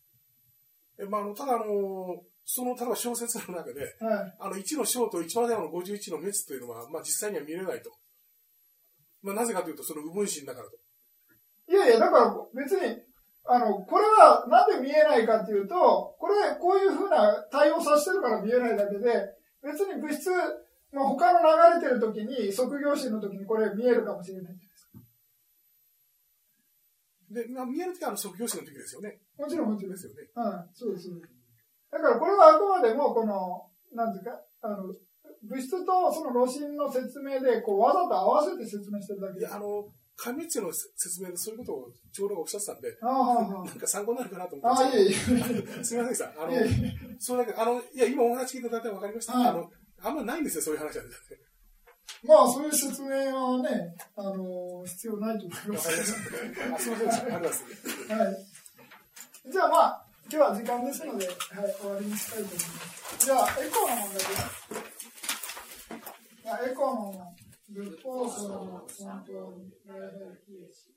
えまあ、あの、ただ、あの、その、例えば小説の中で、か。はい。あの、1の小と一番最後の51の滅というのは、まあ、実際には見れないと。まあ、なぜかというと、その右分身だからと。いやいや、だから別に、あの、これはなんで見えないかっていうと、これ、こういうふうな対応させてるから見えないだけで、別に物質、まあ、他の流れてる時に、即業心の時にこれ見えるかもしれないじゃないですか。で、まあ、見えるときは、あの、即業師の時ですよね。もちろんもちろんで。すよね。うん、そうです、そうです。だからこれはあくまでも、この、なんていうか、あの、物質とその露心の説明で、こう、わざと合わせて説明してるだけですいや、。あの、壊滅地の説明でそういうことを長老がおっしゃってたんで、なんか参考になるかなと思あ。ああ、っていえいえ。すみませんでした。あのそうだけど、あの、いや、今お話聞いていただいて分かりました。はいあの、あんまないんですよ、そういう話はね。まあ、そういう説明はね、あの必要ないと思いまわかります。した。あ、すみません。ありがとうございます。はい。じゃあまあ、今日は時間ですので、はい、終わりにしたいと思います。じゃあ、エコーの問題です。あエコーの、仏法僧も本当に礼拝禁止。